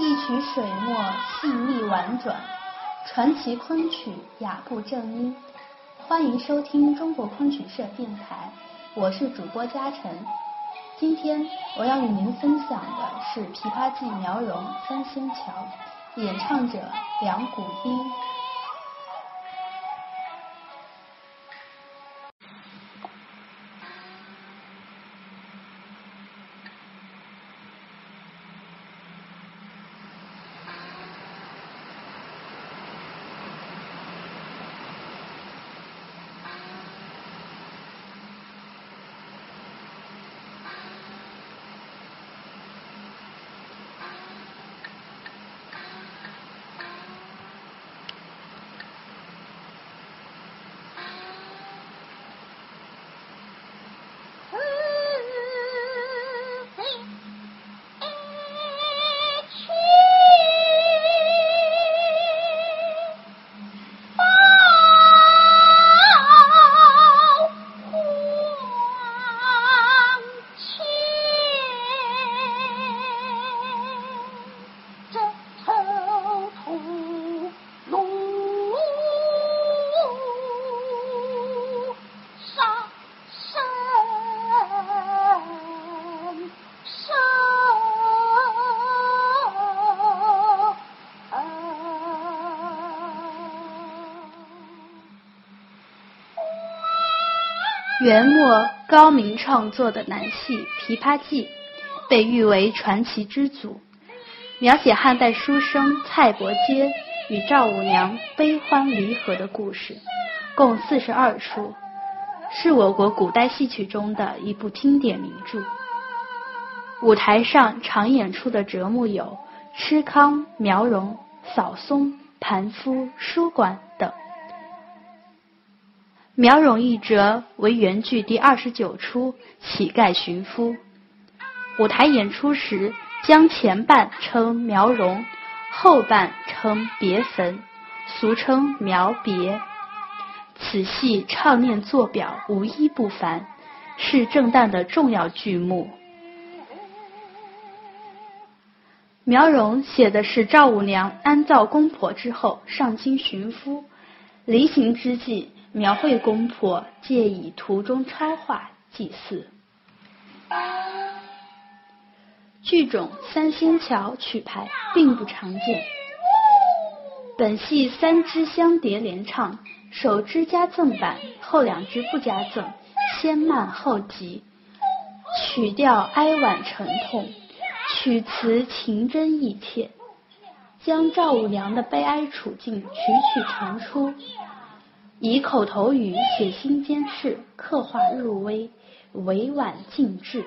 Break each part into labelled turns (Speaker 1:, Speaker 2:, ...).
Speaker 1: 一曲水墨细腻婉转，传奇昆曲雅步正音。欢迎收听中国昆曲社电台，我是主播嘉诚。今天我要与您分享的是《琵琶记·苗荣三仙桥》，演唱者梁谷音。元末高明创作的南戏《琵琶记》，被誉为传奇之祖，描写汉代书生蔡伯喈与赵五娘悲欢离合的故事，共四十二出，是我国古代戏曲中的一部经典名著。舞台上常演出的折目有吃康、苗荣、扫松、盘夫、书馆。苗荣一折为原剧第二十九出《乞丐寻夫》，舞台演出时将前半称苗荣，后半称别坟，俗称苗别。此戏唱念做表无一不凡，是正旦的重要剧目。苗荣写的是赵五娘安葬公婆之后上京寻夫，临行之际。描绘公婆借以图中超画祭祀。剧种三仙桥曲牌并不常见。本戏三支相叠连唱，首支加赠板，后两支不加赠，先慢后急，曲调哀婉沉痛，曲词情真意切，将赵五娘的悲哀处境曲曲传出。以口头语写心间事，刻画入微，委婉尽致。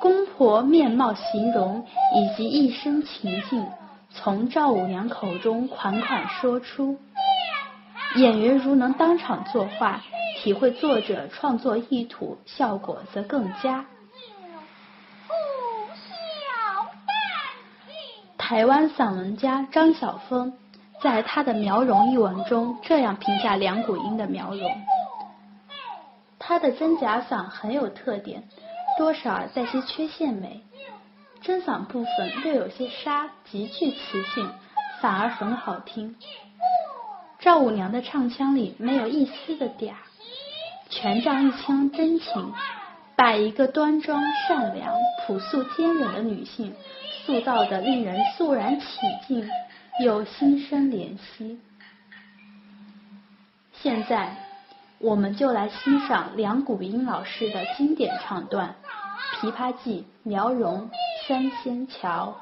Speaker 1: 公婆面貌形容以及一生情境，从赵五娘口中款款说出。演员如能当场作画，体会作者创作意图，效果则更佳。台湾散文家张晓峰。在他的《苗荣》一文中，这样评价梁谷音的苗荣：他的真假嗓很有特点，多少带些缺陷美。真嗓部分略有些沙，极具磁性，反而很好听。赵五娘的唱腔里没有一丝的嗲，全仗一腔真情，把一个端庄、善良、朴素、坚韧的女性塑造的令人肃然起敬。又心生怜惜。现在，我们就来欣赏梁谷英老师的经典唱段《琵琶记·苗荣三仙桥》。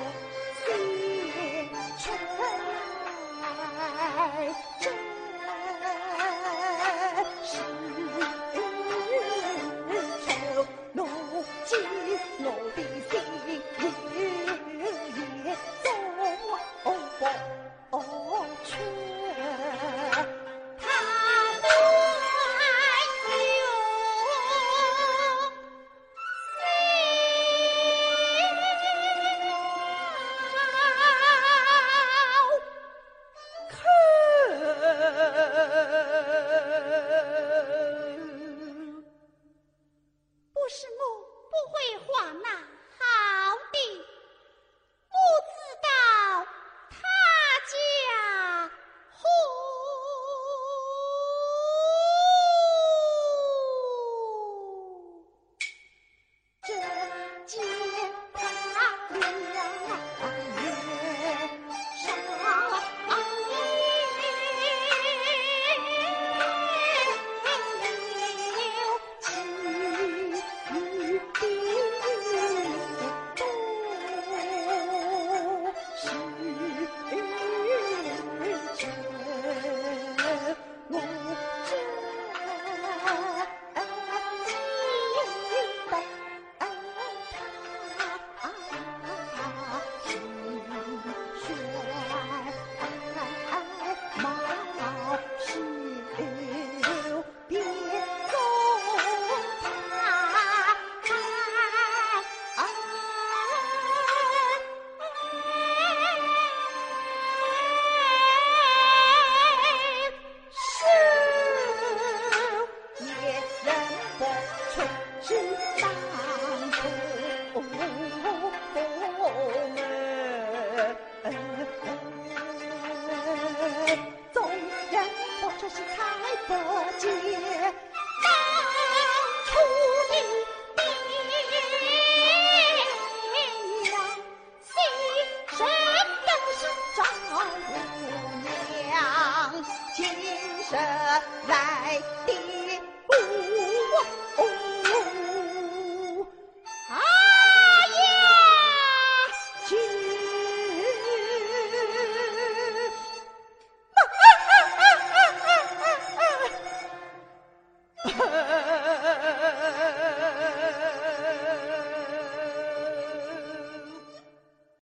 Speaker 2: 说，心。谁来的不？